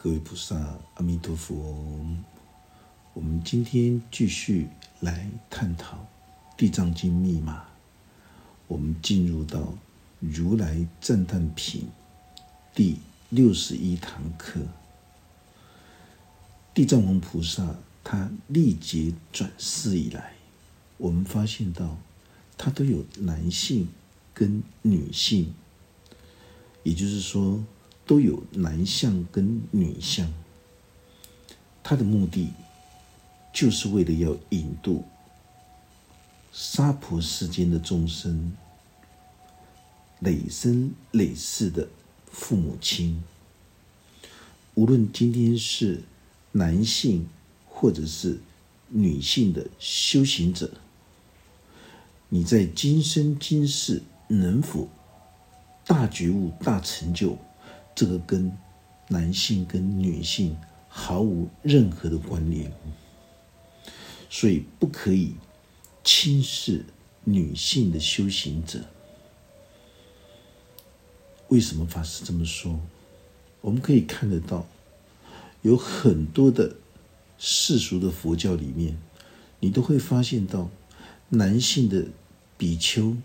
各位菩萨，阿弥陀佛。我们今天继续来探讨《地藏经》密码。我们进入到如来赞叹品第六十一堂课。地藏王菩萨他历劫转世以来，我们发现到他都有男性跟女性，也就是说。都有男相跟女相，他的目的就是为了要引渡娑婆世间的众生，累生累世的父母亲，无论今天是男性或者是女性的修行者，你在今生今世能否大觉悟、大成就？这个跟男性跟女性毫无任何的关联，所以不可以轻视女性的修行者。为什么法师这么说？我们可以看得到，有很多的世俗的佛教里面，你都会发现到男性的比丘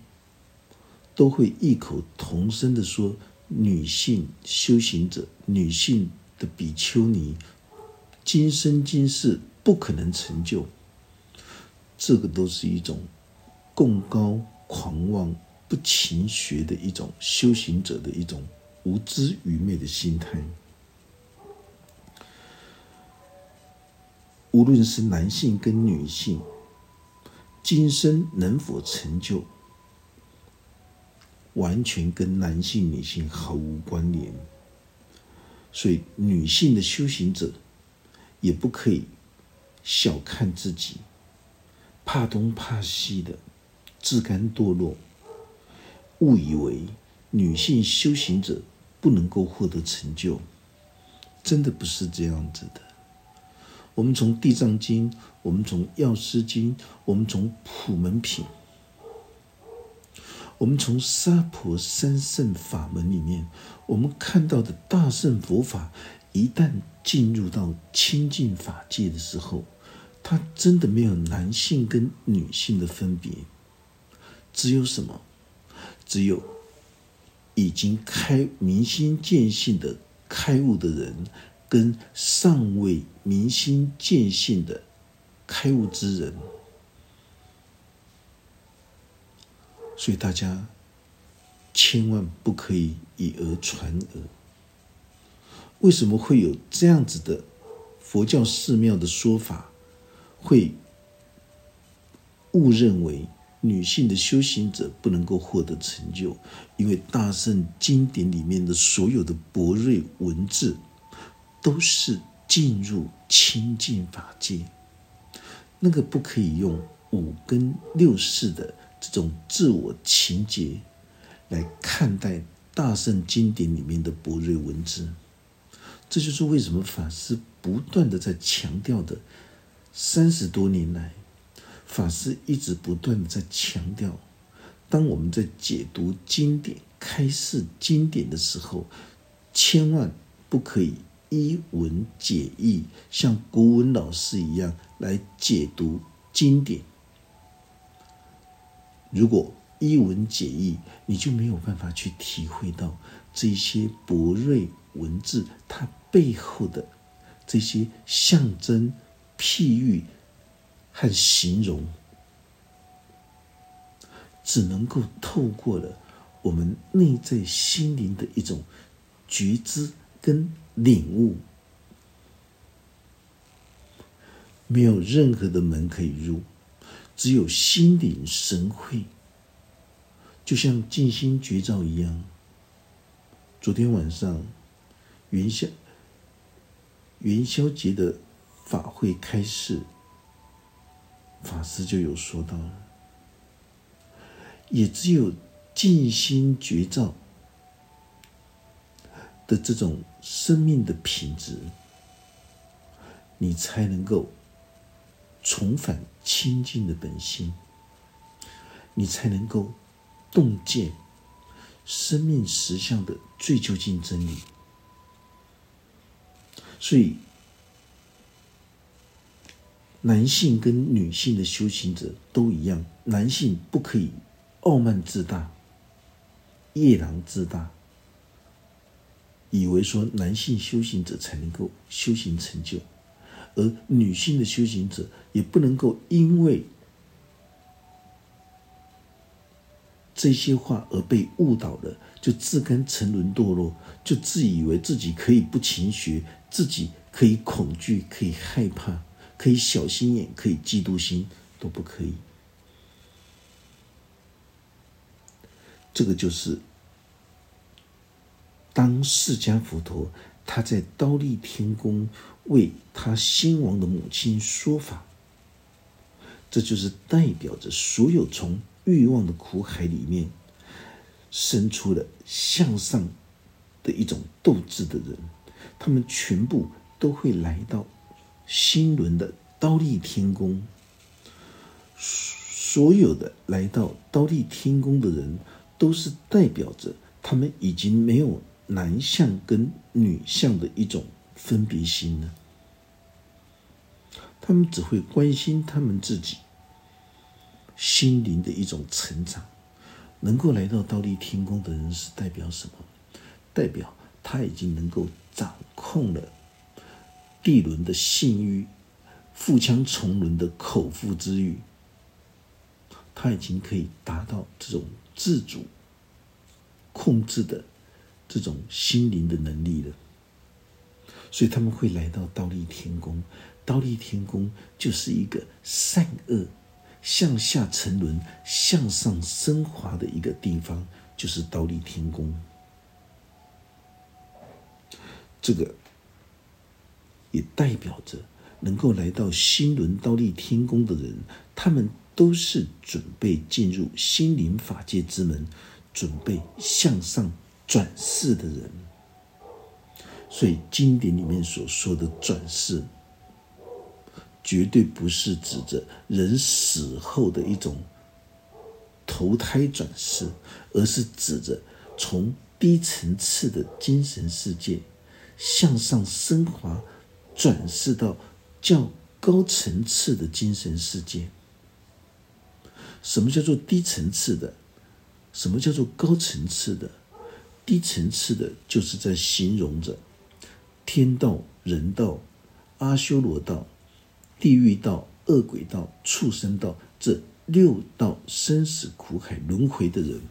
都会异口同声的说。女性修行者，女性的比丘尼，今生今世不可能成就。这个都是一种共高狂妄、不勤学的一种修行者的一种无知愚昧的心态。无论是男性跟女性，今生能否成就？完全跟男性、女性毫无关联，所以女性的修行者也不可以小看自己，怕东怕西的自甘堕落，误以为女性修行者不能够获得成就，真的不是这样子的。我们从《地藏经》，我们从《药师经》，我们从《普门品》。我们从沙婆三圣法门里面，我们看到的大圣佛法，一旦进入到清净法界的时候，它真的没有男性跟女性的分别，只有什么？只有已经开明心见性的开悟的人，跟尚未明心见性的开悟之人。所以大家千万不可以以讹传讹。为什么会有这样子的佛教寺庙的说法，会误认为女性的修行者不能够获得成就？因为大圣经典里面的所有的博瑞文字，都是进入清净法界，那个不可以用五根六识的。这种自我情结来看待大圣经典里面的博瑞文字，这就是为什么法师不断的在强调的。三十多年来，法师一直不断的在强调，当我们在解读经典、开示经典的时候，千万不可以一文解义，像古文老师一样来解读经典。如果一文解义，你就没有办法去体会到这些博瑞文字它背后的这些象征、譬喻和形容，只能够透过了我们内在心灵的一种觉知跟领悟，没有任何的门可以入。只有心领神会，就像静心绝照一样。昨天晚上元宵元宵节的法会开始，法师就有说到，也只有静心绝照的这种生命的品质，你才能够。重返清净的本心，你才能够洞见生命实相的最究竟真理。所以，男性跟女性的修行者都一样，男性不可以傲慢自大、夜郎自大，以为说男性修行者才能够修行成就，而女性的修行者也不能够因为这些话而被误导了，就自甘沉沦堕落，就自以为自己可以不勤学。自己可以恐惧，可以害怕，可以小心眼，可以嫉妒心，都不可以。这个就是当释迦佛陀他在刀立天宫为他先王的母亲说法，这就是代表着所有从欲望的苦海里面生出了向上的一种斗志的人。他们全部都会来到新轮的刀立天宫。所有的来到刀立天宫的人，都是代表着他们已经没有男相跟女相的一种分别心呢。他们只会关心他们自己心灵的一种成长。能够来到倒立天宫的人，是代表什么？代表他已经能够。掌控了地轮的性欲、腹腔重轮的口腹之欲，他已经可以达到这种自主控制的这种心灵的能力了。所以他们会来到倒立天宫，倒立天宫就是一个善恶向下沉沦、向上升华的一个地方，就是倒立天宫。这个也代表着能够来到新轮倒立天宫的人，他们都是准备进入心灵法界之门，准备向上转世的人。所以经典里面所说的转世，绝对不是指着人死后的一种投胎转世，而是指着从低层次的精神世界。向上升华，转世到较高层次的精神世界。什么叫做低层次的？什么叫做高层次的？低层次的，就是在形容着天道、人道、阿修罗道、地狱道、恶鬼道、畜生道这六道生死苦海轮回的人，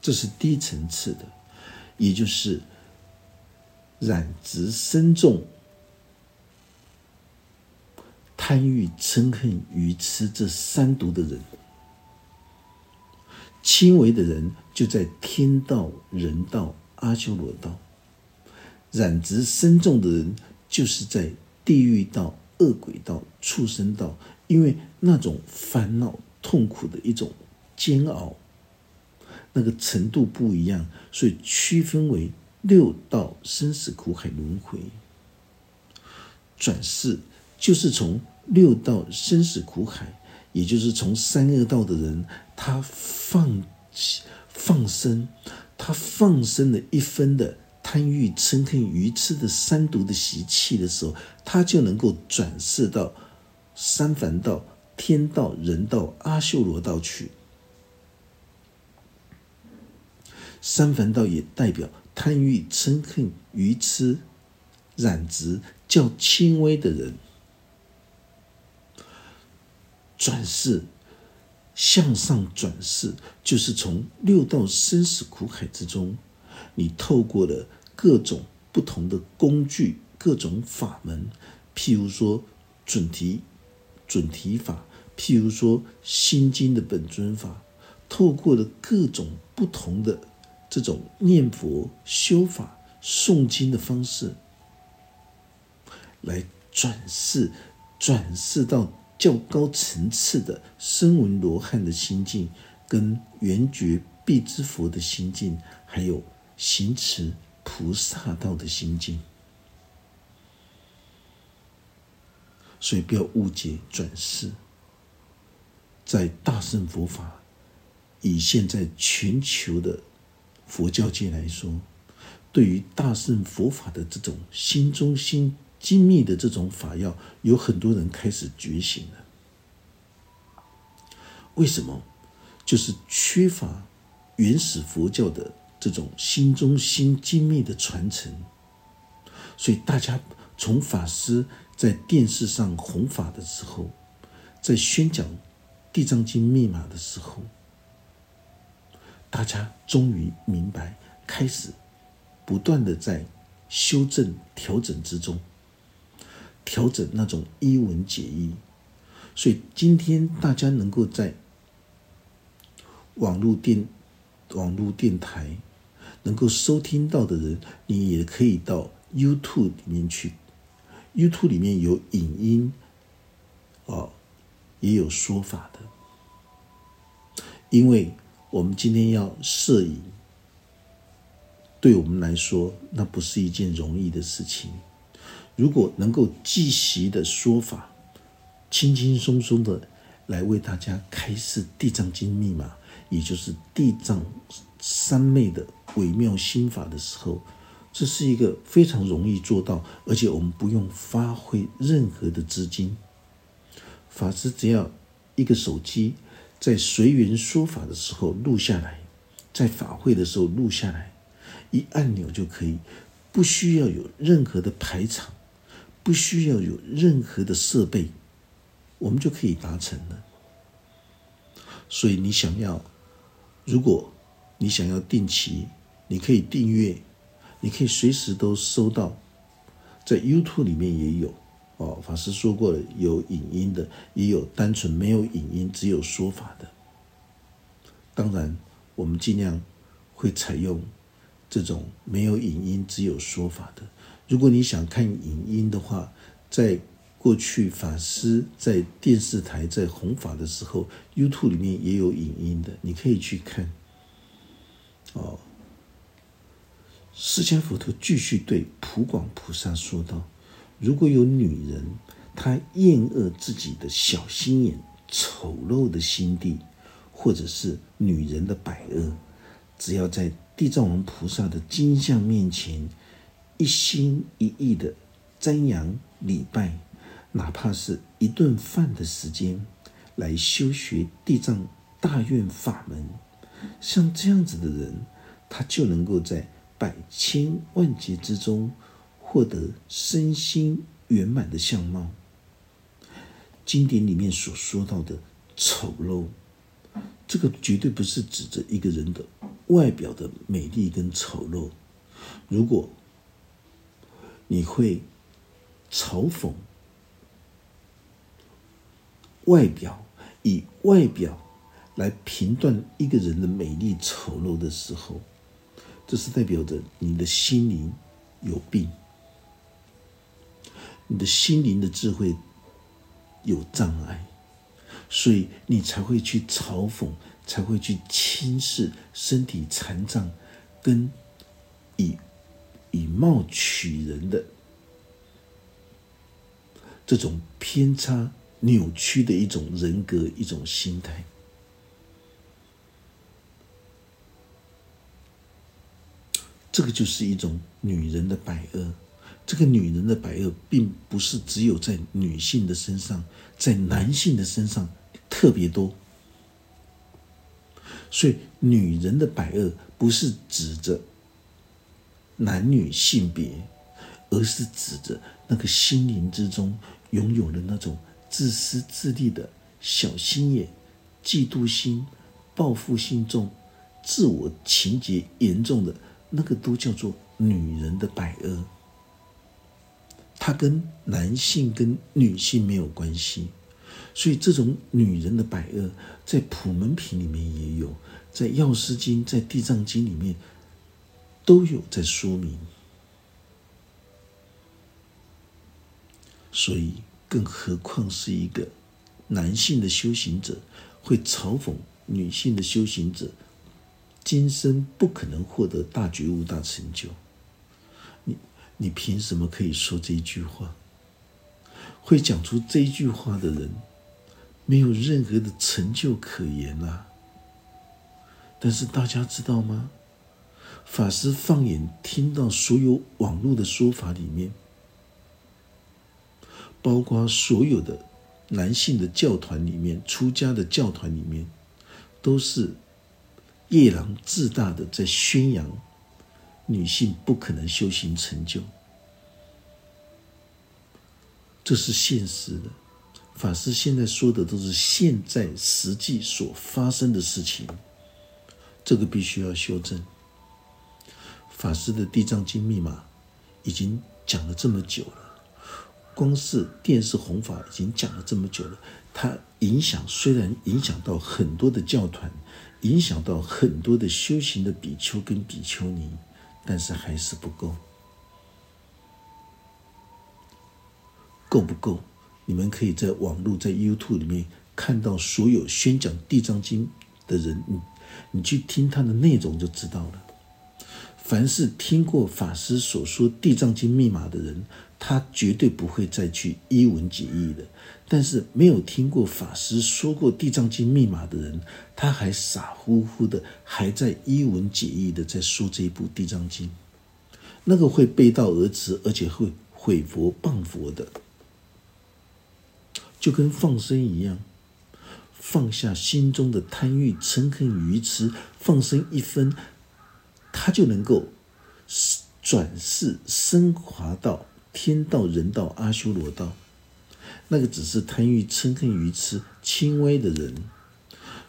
这是低层次的，也就是。染执深重、贪欲、嗔恨、愚痴这三毒的人，轻微的人就在天道、人道、阿修罗道；染执深重的人就是在地狱道、恶鬼道、畜生道。因为那种烦恼、痛苦的一种煎熬，那个程度不一样，所以区分为。六道生死苦海轮回，转世就是从六道生死苦海，也就是从三恶道的人，他放放生，他放生了一分的贪欲、嗔恨、愚痴的三毒的习气的时候，他就能够转世到三凡道、天道、人道、阿修罗道去。三凡道也代表。贪欲、嗔恨、愚痴、染执较轻微的人，转世向上转世，就是从六道生死苦海之中，你透过了各种不同的工具、各种法门，譬如说准提、准提法，譬如说心经的本尊法，透过了各种不同的。这种念佛修法、诵经的方式，来转世，转世到较高层次的声闻罗汉的心境，跟圆觉必之佛的心境，还有行持菩萨道的心境。所以不要误解转世，在大乘佛法，以现在全球的。佛教界来说，对于大乘佛法的这种心中心精密的这种法要，有很多人开始觉醒了。为什么？就是缺乏原始佛教的这种心中心精密的传承，所以大家从法师在电视上弘法的时候，在宣讲《地藏经》密码的时候，大家终于明白，开始不断的在修正调整之中，调整那种一文解义，所以今天大家能够在。网络电、网络电台能够收听到的人，你也可以到 YouTube 里面去。YouTube 里面有影音，哦，也有说法的。因为我们今天要摄影，对我们来说，那不是一件容易的事情。如果能够即席的说法，轻轻松松的来为大家开示《地藏经》密码。也就是地藏三昧的微妙心法的时候，这是一个非常容易做到，而且我们不用发挥任何的资金。法师只要一个手机，在随缘说法的时候录下来，在法会的时候录下来，一按钮就可以，不需要有任何的排场，不需要有任何的设备，我们就可以达成了。所以你想要。如果你想要定期，你可以订阅，你可以随时都收到，在 YouTube 里面也有哦。法师说过了，有影音的，也有单纯没有影音，只有说法的。当然，我们尽量会采用这种没有影音、只有说法的。如果你想看影音的话，在过去法师在电视台在弘法的时候，YouTube 里面也有影音的，你可以去看。哦，释迦佛陀继续对普广菩萨说道：“如果有女人，她厌恶自己的小心眼、丑陋的心地，或者是女人的百恶，只要在地藏王菩萨的金像面前，一心一意的瞻仰礼拜。”哪怕是一顿饭的时间，来修学地藏大愿法门，像这样子的人，他就能够在百千万劫之中获得身心圆满的相貌。经典里面所说到的丑陋，这个绝对不是指着一个人的外表的美丽跟丑陋。如果你会嘲讽。外表以外表来评断一个人的美丽丑陋的时候，这是代表着你的心灵有病，你的心灵的智慧有障碍，所以你才会去嘲讽，才会去轻视身体残障跟以以貌取人的这种偏差。扭曲的一种人格，一种心态，这个就是一种女人的百恶。这个女人的百恶，并不是只有在女性的身上，在男性的身上特别多。所以，女人的百恶不是指着男女性别，而是指着那个心灵之中拥有的那种。自私自利的小心眼、嫉妒心、报复心重、自我情节严重的那个，都叫做女人的百恶。它跟男性跟女性没有关系，所以这种女人的百恶，在普门品里面也有，在药师经、在地藏经里面都有在说明，所以。更何况是一个男性的修行者，会嘲讽女性的修行者，今生不可能获得大觉悟、大成就。你你凭什么可以说这一句话？会讲出这一句话的人，没有任何的成就可言啊！但是大家知道吗？法师放眼听到所有网络的说法里面，包括所有的男性的教团里面、出家的教团里面，都是夜郎自大的在宣扬女性不可能修行成就，这是现实的。法师现在说的都是现在实际所发生的事情，这个必须要修正。法师的《地藏经》密码已经讲了这么久了，光是电视弘法已经讲了这么久了，它影响虽然影响到很多的教团，影响到很多的修行的比丘跟比丘尼，但是还是不够，够不够？你们可以在网络、在 YouTube 里面看到所有宣讲《地藏经》的人，你你去听他的内容就知道了。凡是听过法师所说《地藏经》密码的人，他绝对不会再去一文解义的。但是没有听过法师说过《地藏经》密码的人，他还傻乎乎的还在一文解义的在说这一部《地藏经》，那个会背道而驰，而且会毁佛谤佛的。就跟放生一样，放下心中的贪欲、嗔恨、愚痴，放生一分，他就能够转世升华到天道、人道、阿修罗道。那个只是贪欲、嗔恨、愚痴轻微的人，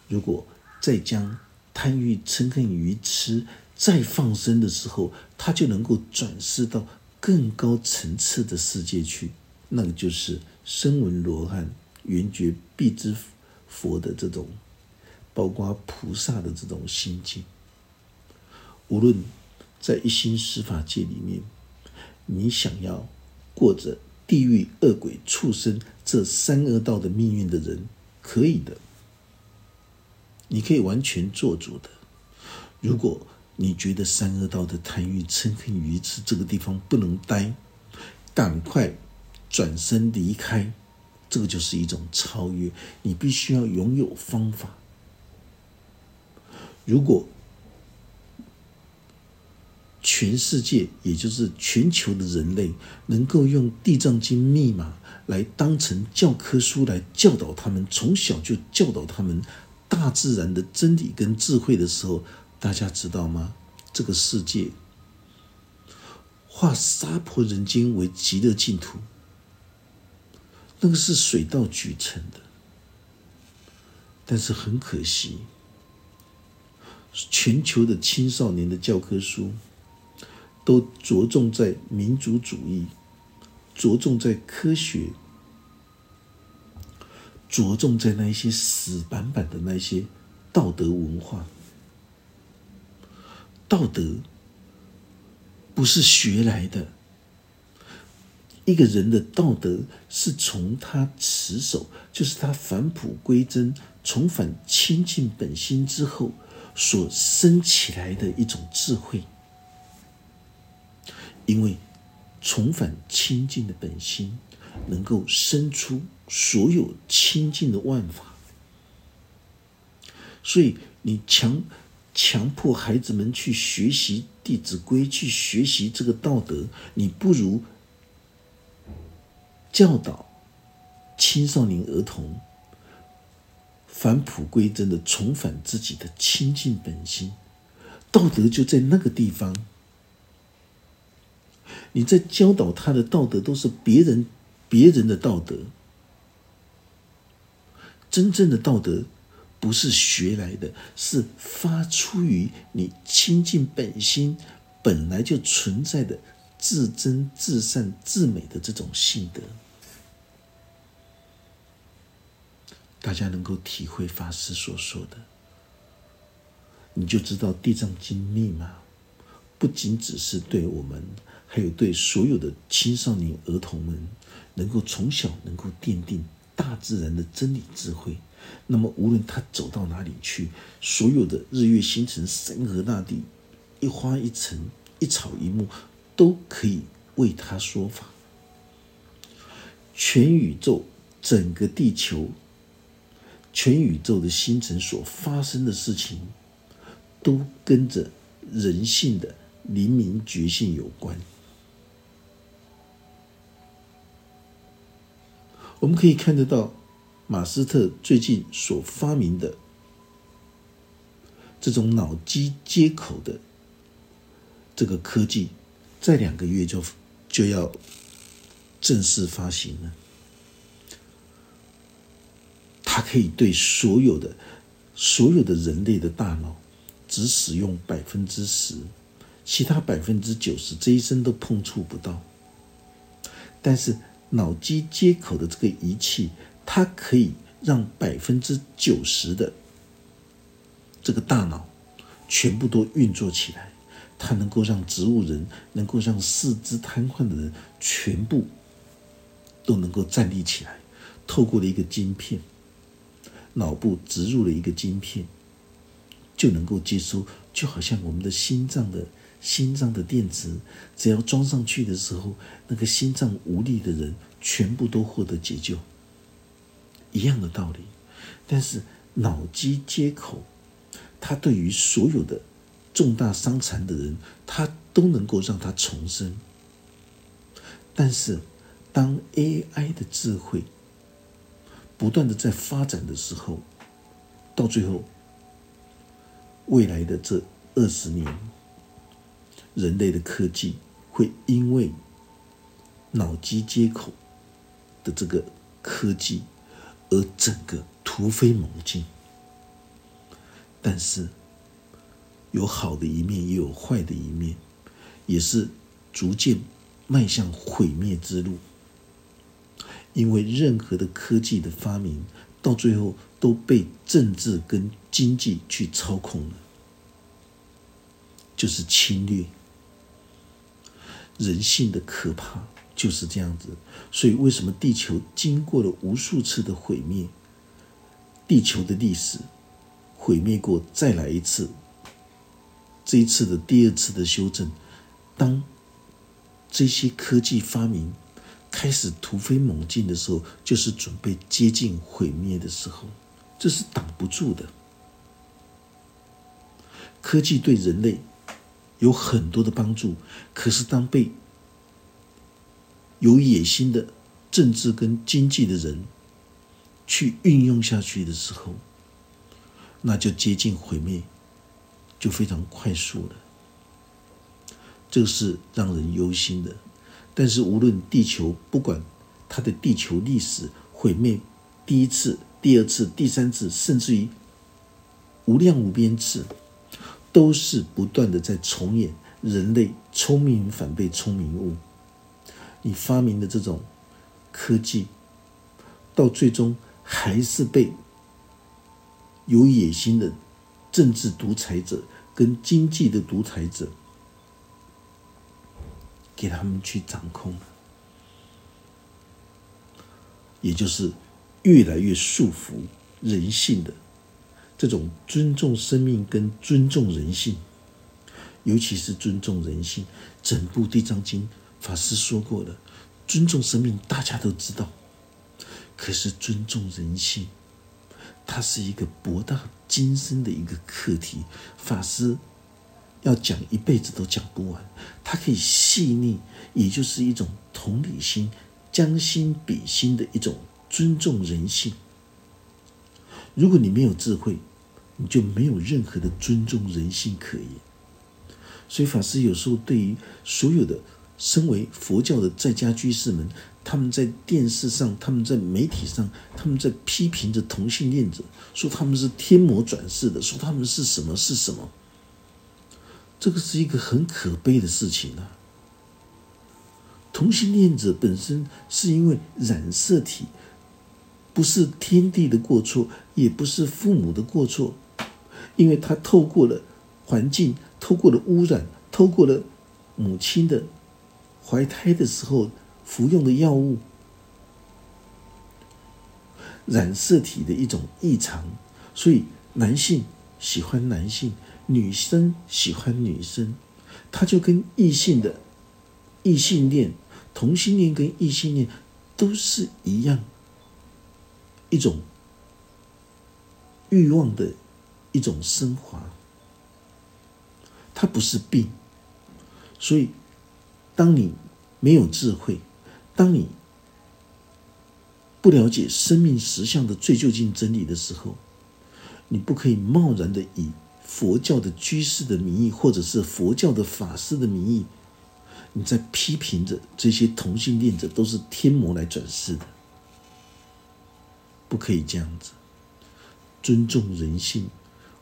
如果再将贪欲、嗔恨、愚痴再放生的时候，他就能够转世到更高层次的世界去。那个就是。声闻罗汉、圆觉必知佛的这种，包括菩萨的这种心境，无论在一心十法界里面，你想要过着地狱、恶鬼、畜生这三恶道的命运的人，可以的，你可以完全做主的。如果你觉得三恶道的贪欲、嗔恨、愚痴这个地方不能待，赶快。转身离开，这个就是一种超越。你必须要拥有方法。如果全世界，也就是全球的人类，能够用《地藏经》密码来当成教科书来教导他们，从小就教导他们大自然的真理跟智慧的时候，大家知道吗？这个世界化娑婆人间为极乐净土。那个是水到渠成的，但是很可惜，全球的青少年的教科书都着重在民族主义，着重在科学，着重在那一些死板板的那些道德文化。道德不是学来的。一个人的道德是从他持守，就是他返璞归真、重返清净本心之后所生起来的一种智慧。因为重返清净的本心，能够生出所有清净的万法。所以你强强迫孩子们去学习《弟子规》，去学习这个道德，你不如。教导青少年儿童返璞归真的重返自己的清净本心，道德就在那个地方。你在教导他的道德都是别人别人的道德，真正的道德不是学来的，是发出于你清净本心本来就存在的至真至善至美的这种性德。大家能够体会法师所说的，你就知道《地藏经》密码不仅只是对我们，还有对所有的青少年儿童们，能够从小能够奠定大自然的真理智慧。那么，无论他走到哪里去，所有的日月星辰、山河大地、一花一尘、一草一木，都可以为他说法。全宇宙，整个地球。全宇宙的星辰所发生的事情，都跟着人性的灵明觉性有关。我们可以看得到，马斯特最近所发明的这种脑机接口的这个科技，在两个月就就要正式发行了。它可以对所有的所有的人类的大脑只使用百分之十，其他百分之九十这一生都碰触不到。但是脑机接口的这个仪器，它可以让百分之九十的这个大脑全部都运作起来。它能够让植物人，能够让四肢瘫痪的人全部都能够站立起来。透过了一个晶片。脑部植入了一个晶片，就能够接收，就好像我们的心脏的心脏的电池，只要装上去的时候，那个心脏无力的人全部都获得解救，一样的道理。但是脑机接口，它对于所有的重大伤残的人，它都能够让他重生。但是当 AI 的智慧，不断的在发展的时候，到最后，未来的这二十年，人类的科技会因为脑机接口的这个科技而整个突飞猛进。但是，有好的一面，也有坏的一面，也是逐渐迈向毁灭之路。因为任何的科技的发明，到最后都被政治跟经济去操控了，就是侵略。人性的可怕就是这样子。所以，为什么地球经过了无数次的毁灭？地球的历史毁灭过，再来一次。这一次的第二次的修正，当这些科技发明。开始突飞猛进的时候，就是准备接近毁灭的时候，这是挡不住的。科技对人类有很多的帮助，可是当被有野心的政治跟经济的人去运用下去的时候，那就接近毁灭，就非常快速了。这是让人忧心的。但是，无论地球不管它的地球历史毁灭第一次、第二次、第三次，甚至于无量无边次，都是不断的在重演人类聪明反被聪明误。你发明的这种科技，到最终还是被有野心的政治独裁者跟经济的独裁者。给他们去掌控，也就是越来越束缚人性的这种尊重生命跟尊重人性，尤其是尊重人性。整部《地藏经》法师说过的，尊重生命大家都知道，可是尊重人性，它是一个博大精深的一个课题。法师。要讲一辈子都讲不完，它可以细腻，也就是一种同理心、将心比心的一种尊重人性。如果你没有智慧，你就没有任何的尊重人性可言。所以法师有时候对于所有的身为佛教的在家居士们，他们在电视上、他们在媒体上、他们在批评着同性恋者，说他们是天魔转世的，说他们是什么是什么。这个是一个很可悲的事情啊！同性恋者本身是因为染色体，不是天地的过错，也不是父母的过错，因为他透过了环境，透过了污染，透过了母亲的怀胎的时候服用的药物，染色体的一种异常，所以男性喜欢男性。女生喜欢女生，他就跟异性的异性恋、同性恋跟异性恋都是一样，一种欲望的一种升华。它不是病。所以，当你没有智慧，当你不了解生命实相的最究竟真理的时候，你不可以贸然的以佛教的居士的名义，或者是佛教的法师的名义，你在批评着这些同性恋者都是天魔来转世的，不可以这样子。尊重人性，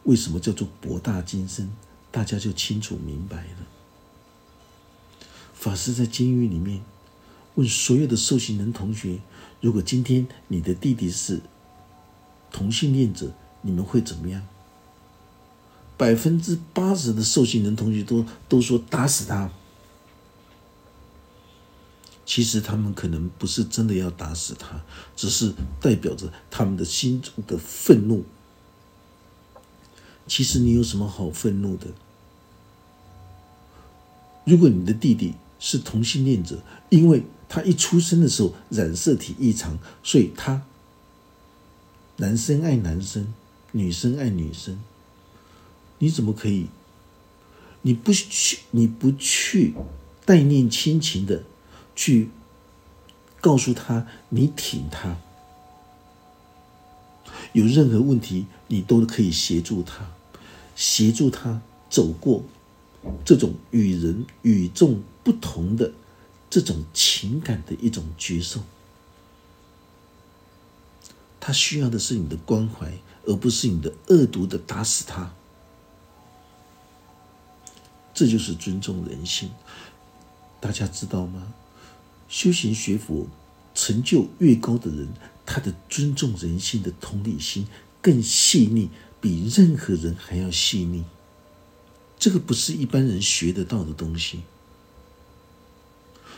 为什么叫做博大精深？大家就清楚明白了。法师在监狱里面问所有的受刑人同学：如果今天你的弟弟是同性恋者，你们会怎么样？百分之八十的受刑人同学都都说打死他。其实他们可能不是真的要打死他，只是代表着他们的心中的愤怒。其实你有什么好愤怒的？如果你的弟弟是同性恋者，因为他一出生的时候染色体异常，所以他男生爱男生，女生爱女生，你怎么可以？你不去，你不去代念亲情的？去告诉他，你挺他，有任何问题，你都可以协助他，协助他走过这种与人与众不同的这种情感的一种角色。他需要的是你的关怀，而不是你的恶毒的打死他。这就是尊重人性，大家知道吗？修行学佛、成就越高的人，他的尊重人性的同理心更细腻，比任何人还要细腻。这个不是一般人学得到的东西，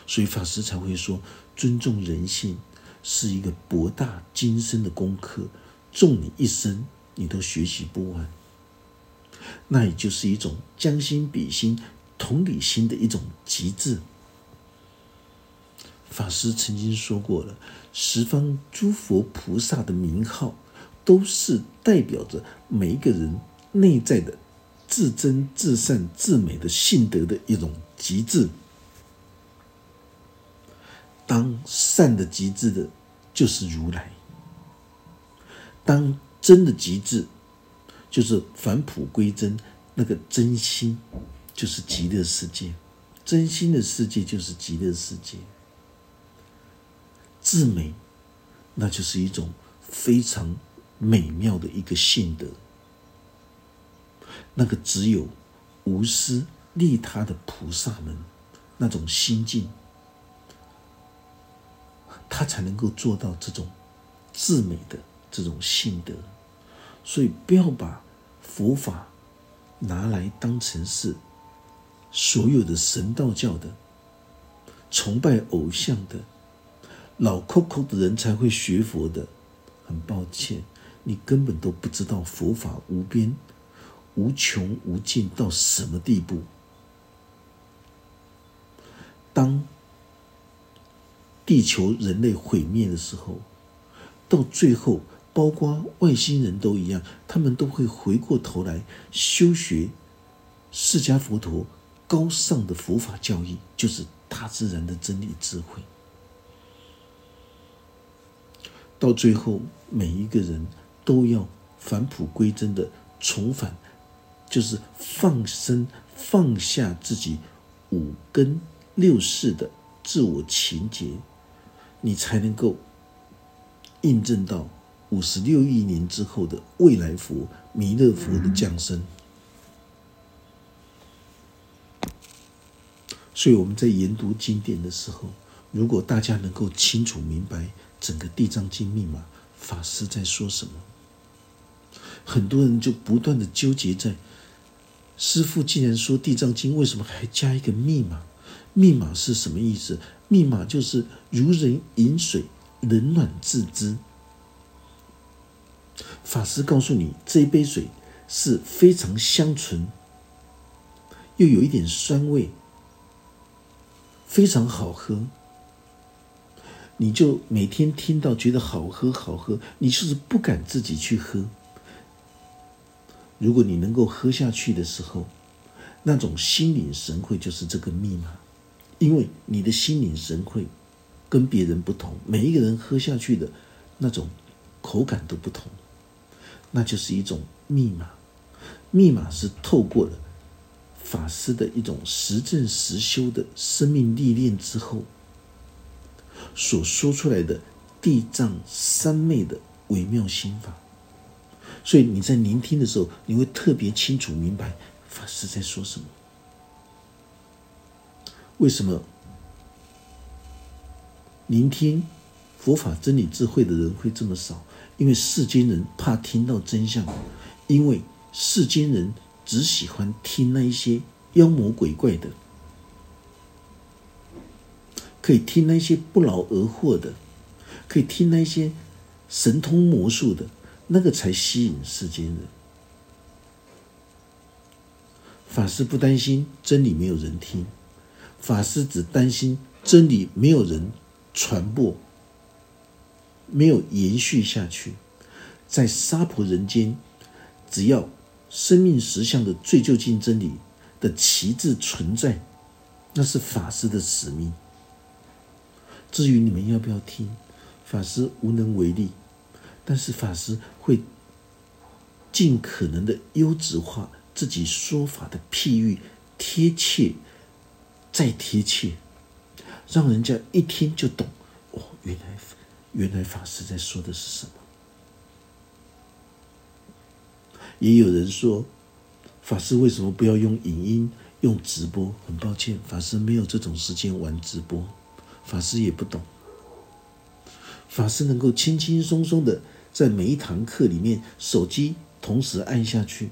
所以法师才会说，尊重人性是一个博大精深的功课，纵你一生你都学习不完。那也就是一种将心比心、同理心的一种极致。法师曾经说过了，十方诸佛菩萨的名号，都是代表着每一个人内在的至真、至善、至美的性德的一种极致。当善的极致的，就是如来；当真的极致，就是返璞归真，那个真心就是极乐世界，真心的世界就是极乐世界。至美，那就是一种非常美妙的一个性德。那个只有无私利他的菩萨们那种心境，他才能够做到这种至美的这种性德。所以，不要把佛法拿来当成是所有的神道教的崇拜偶像的。老抠抠的人才会学佛的，很抱歉，你根本都不知道佛法无边、无穷无尽到什么地步。当地球人类毁灭的时候，到最后，包括外星人都一样，他们都会回过头来修学释迦佛陀高尚的佛法教义，就是大自然的真理智慧。到最后，每一个人都要返璞归真的重返，就是放生、放下自己五根六识的自我情结，你才能够印证到五十六亿年之后的未来佛弥勒佛的降生。所以我们在研读经典的时候，如果大家能够清楚明白。整个《地藏经》密码，法师在说什么？很多人就不断的纠结在：师父既然说《地藏经》，为什么还加一个密码？密码是什么意思？密码就是如人饮水，冷暖自知。法师告诉你，这一杯水是非常香醇，又有一点酸味，非常好喝。你就每天听到觉得好喝好喝，你就是不敢自己去喝。如果你能够喝下去的时候，那种心领神会就是这个密码，因为你的心领神会跟别人不同，每一个人喝下去的那种口感都不同，那就是一种密码。密码是透过了法师的一种实证实修的生命历练之后所说出来的地藏三昧的微妙心法。所以你在聆听的时候，你会特别清楚明白法师在说什么。为什么聆听佛法真理智慧的人会这么少？因为世间人怕听到真相，因为世间人只喜欢听那一些妖魔鬼怪的，可以听那些不劳而获的，可以听那些神通魔术的。那个才吸引世间人。法师不担心真理没有人听，法师只担心真理没有人传播，没有延续下去。在娑婆人间，只要生命实相的最究竟真理的旗帜存在，那是法师的使命。至于你们要不要听，法师无能为力。但是法师会尽可能的优质化自己说法的譬喻，贴切再贴切，让人家一听就懂。哦，原来原来法师在说的是什么？也有人说，法师为什么不要用影音、用直播？很抱歉，法师没有这种时间玩直播，法师也不懂。法师能够轻轻松松的在每一堂课里面，手机同时按下去，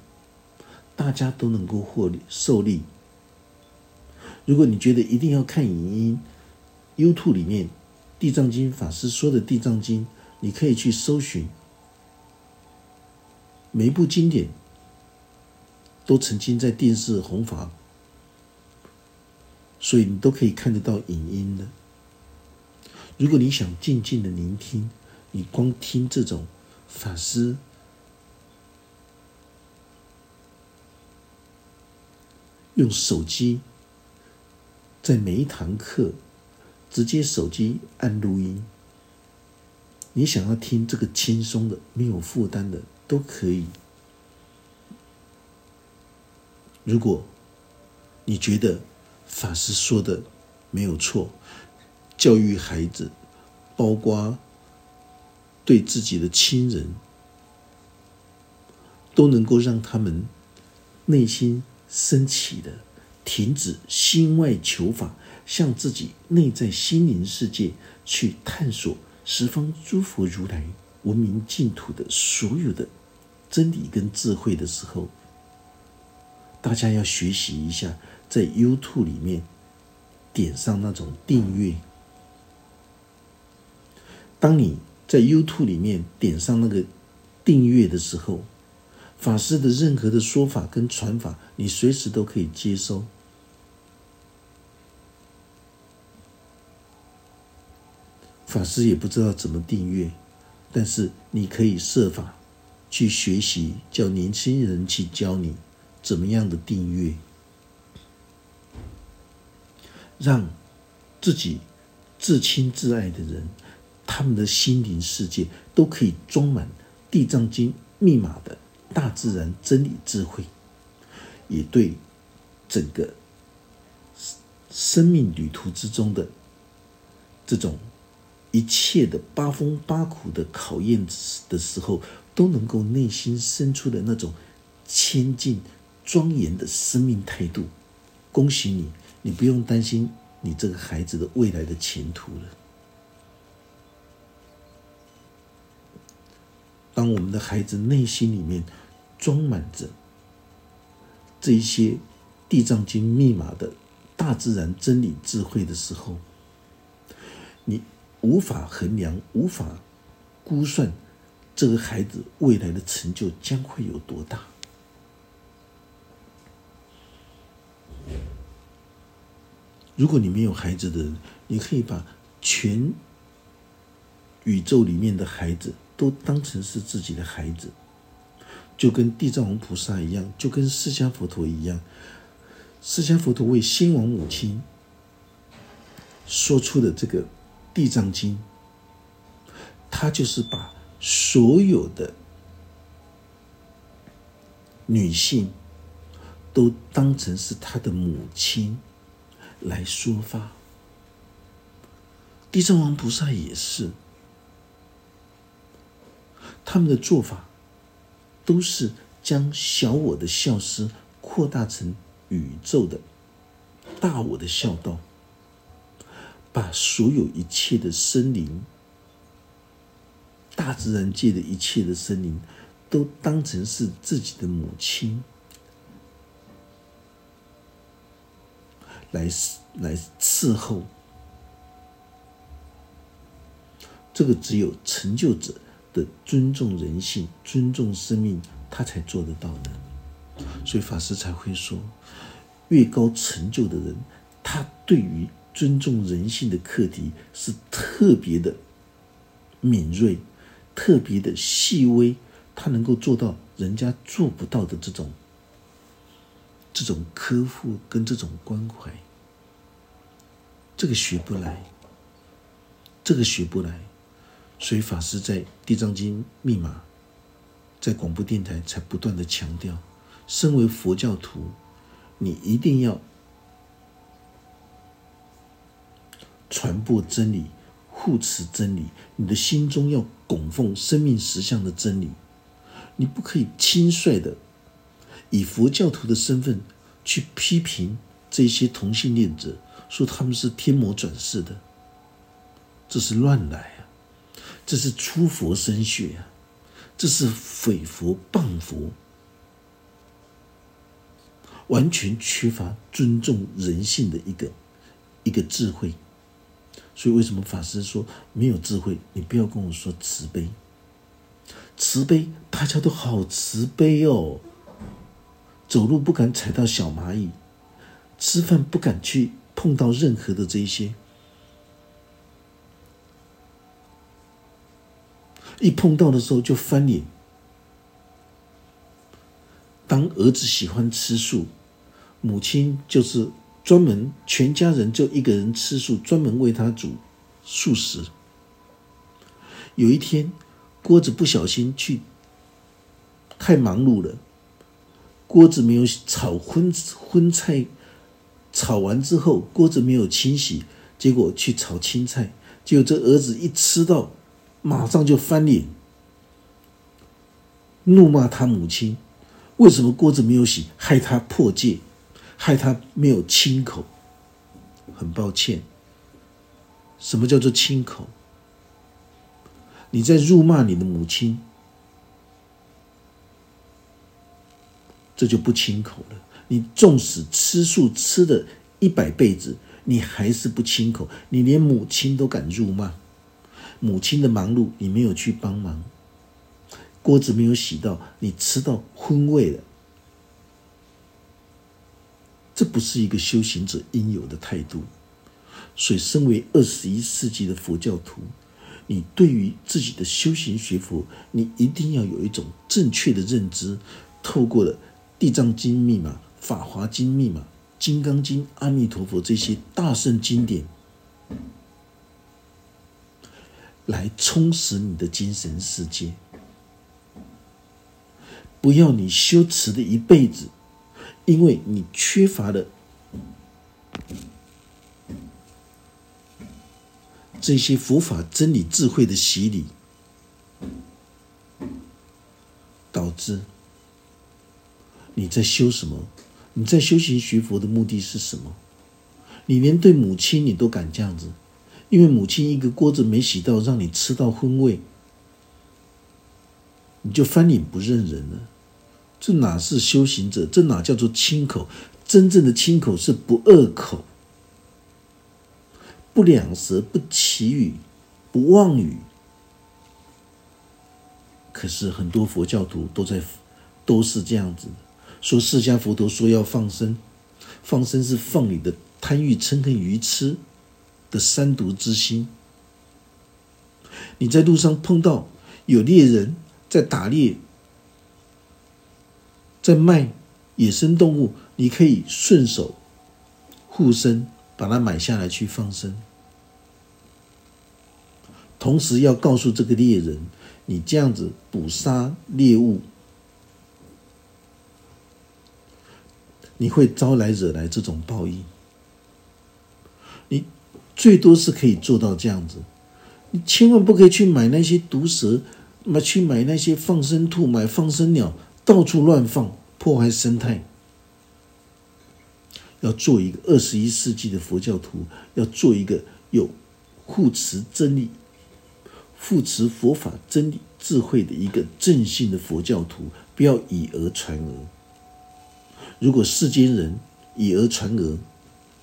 大家都能够获利受利。如果你觉得一定要看影音，YouTube 里面《地藏经》法师说的《地藏经》，你可以去搜寻，每一部经典都曾经在电视红法，所以你都可以看得到影音的。如果你想静静的聆听，你光听这种法师用手机在每一堂课直接手机按录音，你想要听这个轻松的、没有负担的都可以。如果你觉得法师说的没有错，教育孩子，包括对自己的亲人，都能够让他们内心升起的，停止心外求法，向自己内在心灵世界去探索十方诸佛如来文明净土的所有的真理跟智慧的时候，大家要学习一下，在 YouTube 里面点上那种订阅。当你在 YouTube 里面点上那个订阅的时候，法师的任何的说法跟传法，你随时都可以接收。法师也不知道怎么订阅，但是你可以设法去学习，叫年轻人去教你怎么样的订阅，让自己至亲至爱的人。他们的心灵世界都可以装满《地藏经》密码的大自然真理智慧，也对整个生命旅途之中的这种一切的八风八苦的考验的时候，都能够内心生出的那种谦敬庄严的生命态度。恭喜你，你不用担心你这个孩子的未来的前途了。当我们的孩子内心里面装满着这一些《地藏经》密码的大自然真理智慧的时候，你无法衡量、无法估算这个孩子未来的成就将会有多大。如果你没有孩子的人，你可以把全宇宙里面的孩子。都当成是自己的孩子，就跟地藏王菩萨一样，就跟释迦佛陀一样。释迦佛陀为先王母亲说出的这个《地藏经》，他就是把所有的女性都当成是他的母亲来说法。地藏王菩萨也是，他们的做法都是将小我的孝思扩大成宇宙的大我的孝道，把所有一切的生灵、大自然界的一切的生灵，都当成是自己的母亲来来伺候。这个只有成就者尊重人性、尊重生命，他才做得到的。所以法师才会说，越高成就的人，他对于尊重人性的课题是特别的敏锐、特别的细微，他能够做到人家做不到的这种这种呵护跟这种关怀。这个学不来，这个学不来。所以法师在《地藏经》密码，在广播电台才不断的强调：，身为佛教徒，你一定要传播真理、护持真理，你的心中要供奉生命实相的真理，你不可以轻率的以佛教徒的身份去批评这些同性恋者，说他们是天魔转世的，这是乱来。这是出佛身血啊！这是毁佛谤佛，完全缺乏尊重人性的一个一个智慧。所以，为什么法师说没有智慧？你不要跟我说慈悲，慈悲大家都好慈悲哦。走路不敢踩到小蚂蚁，吃饭不敢去碰到任何的这一些。一碰到的时候就翻脸。当儿子喜欢吃素，母亲就是专门全家人就一个人吃素，专门为他煮素食。有一天，锅子不小心去太忙碌了，锅子没有炒荤荤菜，炒完之后锅子没有清洗，结果去炒青菜，结果这儿子一吃到。马上就翻脸，怒骂他母亲：“为什么锅子没有洗，害他破戒，害他没有亲口？”很抱歉，什么叫做亲口？你在辱骂你的母亲，这就不亲口了。你纵使吃素吃了一百辈子，你还是不亲口，你连母亲都敢辱骂。母亲的忙碌，你没有去帮忙；锅子没有洗到，你吃到荤味了。这不是一个修行者应有的态度。所以，身为二十一世纪的佛教徒，你对于自己的修行学佛，你一定要有一种正确的认知。透过了《地藏经》密码、《法华经》密码、《金刚经》、阿弥陀佛这些大圣经典。来充实你的精神世界，不要你修持的一辈子，因为你缺乏了这些佛法真理智慧的洗礼，导致你在修什么？你在修行学佛的目的是什么？你连对母亲你都敢这样子？因为母亲一个锅子没洗到，让你吃到荤味，你就翻脸不认人了。这哪是修行者？这哪叫做亲口？真正的亲口是不恶口、不两舌、不绮语、不妄语。可是很多佛教徒都在都是这样子说：释迦佛陀说要放生，放生是放你的贪欲嗔恨愚痴。的三毒之心，你在路上碰到有猎人在打猎，在卖野生动物，你可以顺手护身，把它买下来去放生。同时要告诉这个猎人，你这样子捕杀猎物，你会招来惹来这种报应。最多是可以做到这样子，你千万不可以去买那些毒蛇，买去买那些放生兔，买放生鸟，到处乱放，破坏生态。要做一个二十一世纪的佛教徒，要做一个有护持真理。护持佛法真理智慧的一个正信的佛教徒，不要以讹传讹。如果世间人以讹传讹，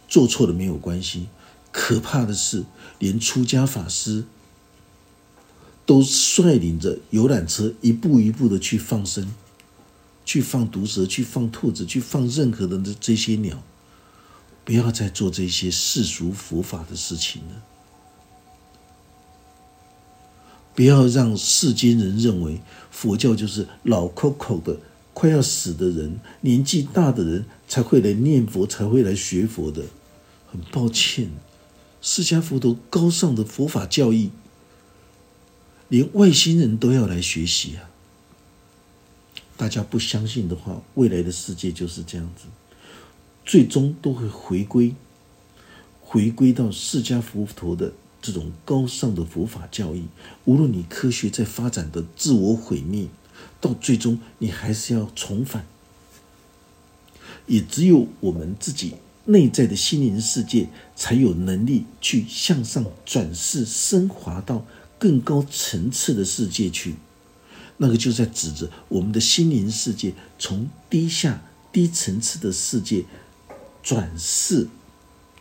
做错了没有关系。可怕的是，连出家法师都率领着游览车，一步一步的去放生，去放毒蛇，去放兔子，去放任何的这些鸟。不要再做这些世俗佛法的事情了。不要让世间人认为佛教就是老抠抠的、快要死的人、年纪大的人才会来念佛、才会来学佛的。很抱歉，释迦佛陀高尚的佛法教义，连外星人都要来学习啊！大家不相信的话，未来的世界就是这样子，最终都会回归，回归到释迦佛陀的。这种高尚的佛法教义，无论你科学在发展的自我毁灭，到最终你还是要重返。也只有我们自己内在的心灵世界，才有能力去向上转世，升华到更高层次的世界去。那个就在指着我们的心灵世界，从低下低层次的世界转世，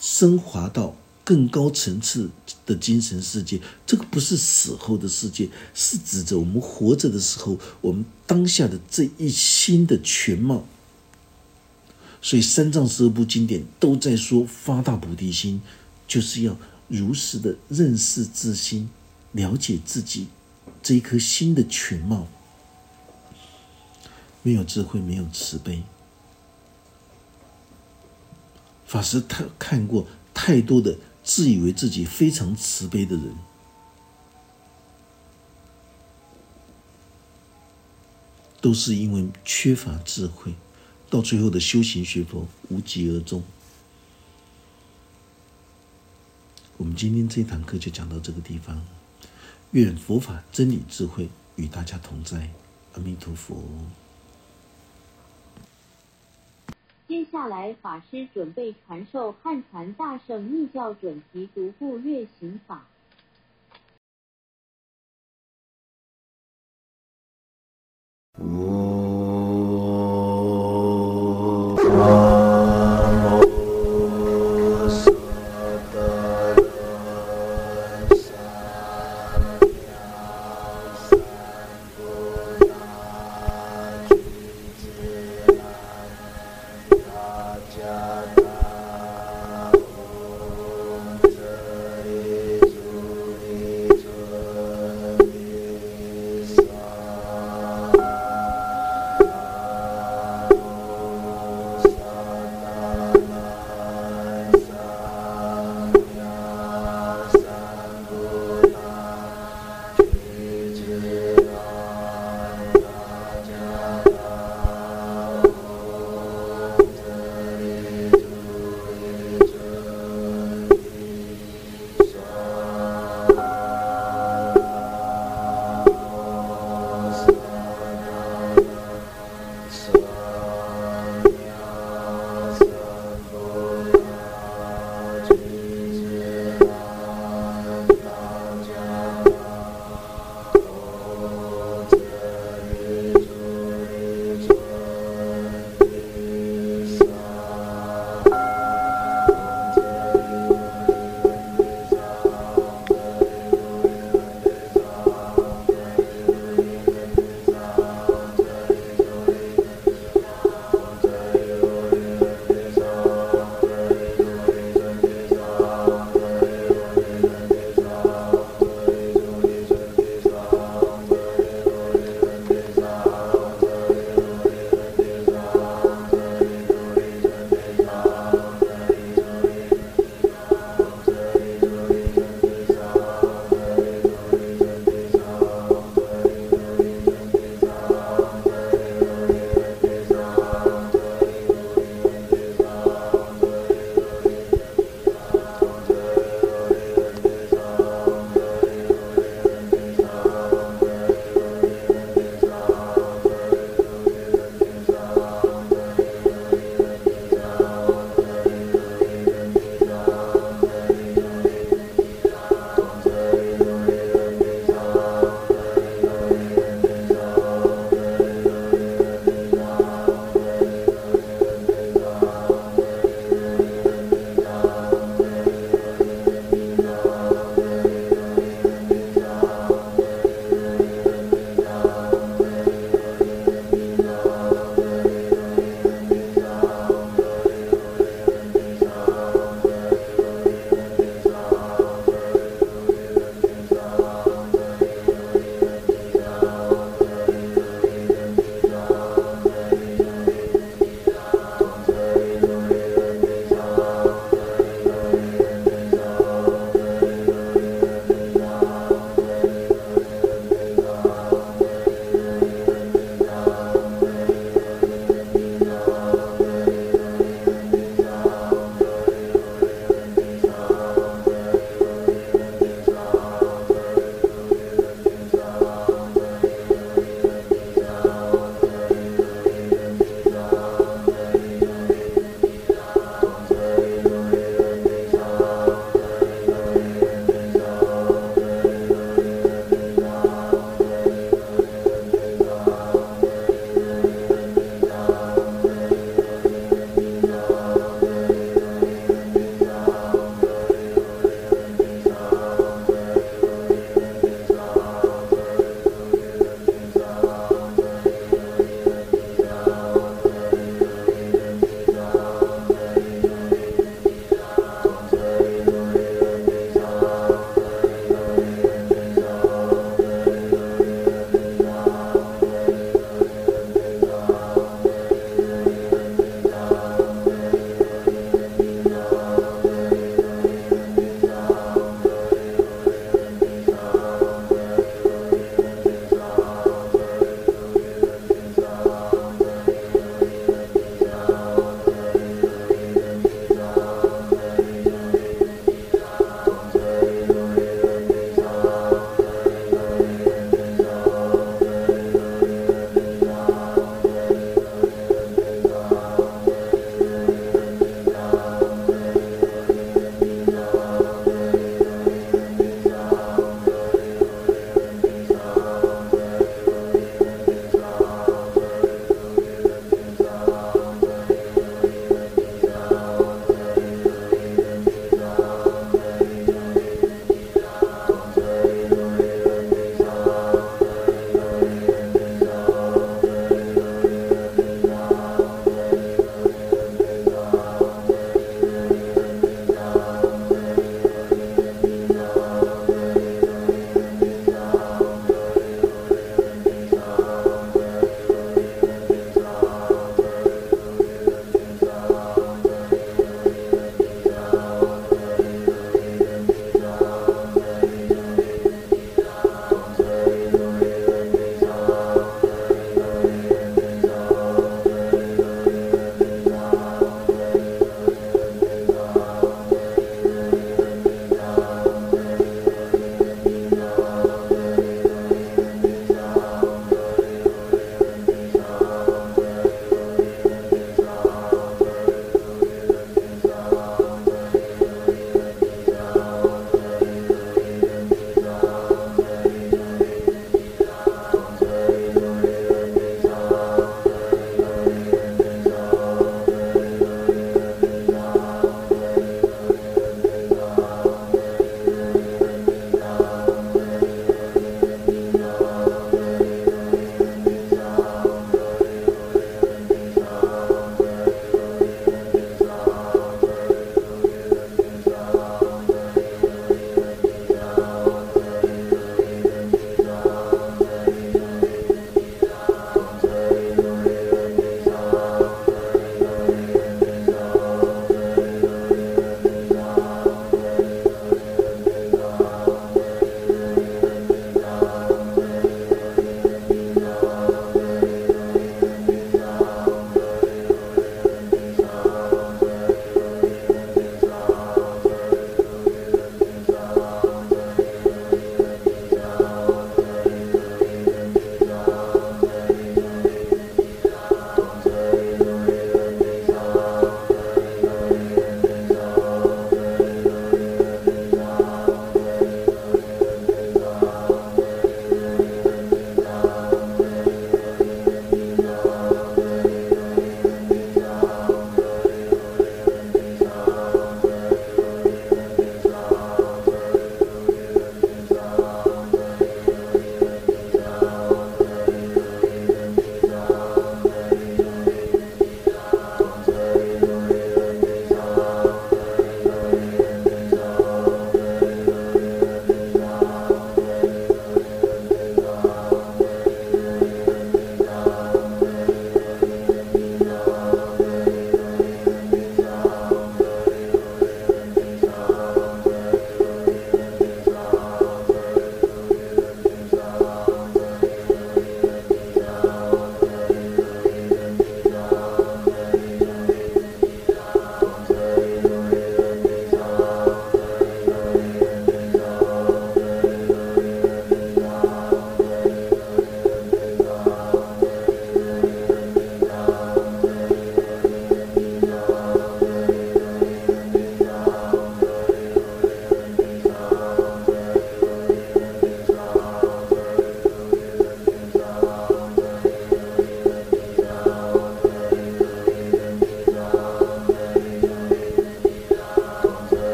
升华到。更高层次的精神世界，这个不是死后的世界，是指着我们活着的时候，我们当下的这一心的全貌。所以三藏十二部经典都在说，发大菩提心，就是要如实的认识自心，了解自己这一颗心的全貌。没有智慧，没有慈悲。法师他看过太多的。自以为自己非常慈悲的人，都是因为缺乏智慧，到最后的修行学佛无疾而终。我们今天这堂课就讲到这个地方，愿佛法真理智慧与大家同在，阿弥陀佛。接下来，法师准备传授汉传大圣密教准提独步月行法。我。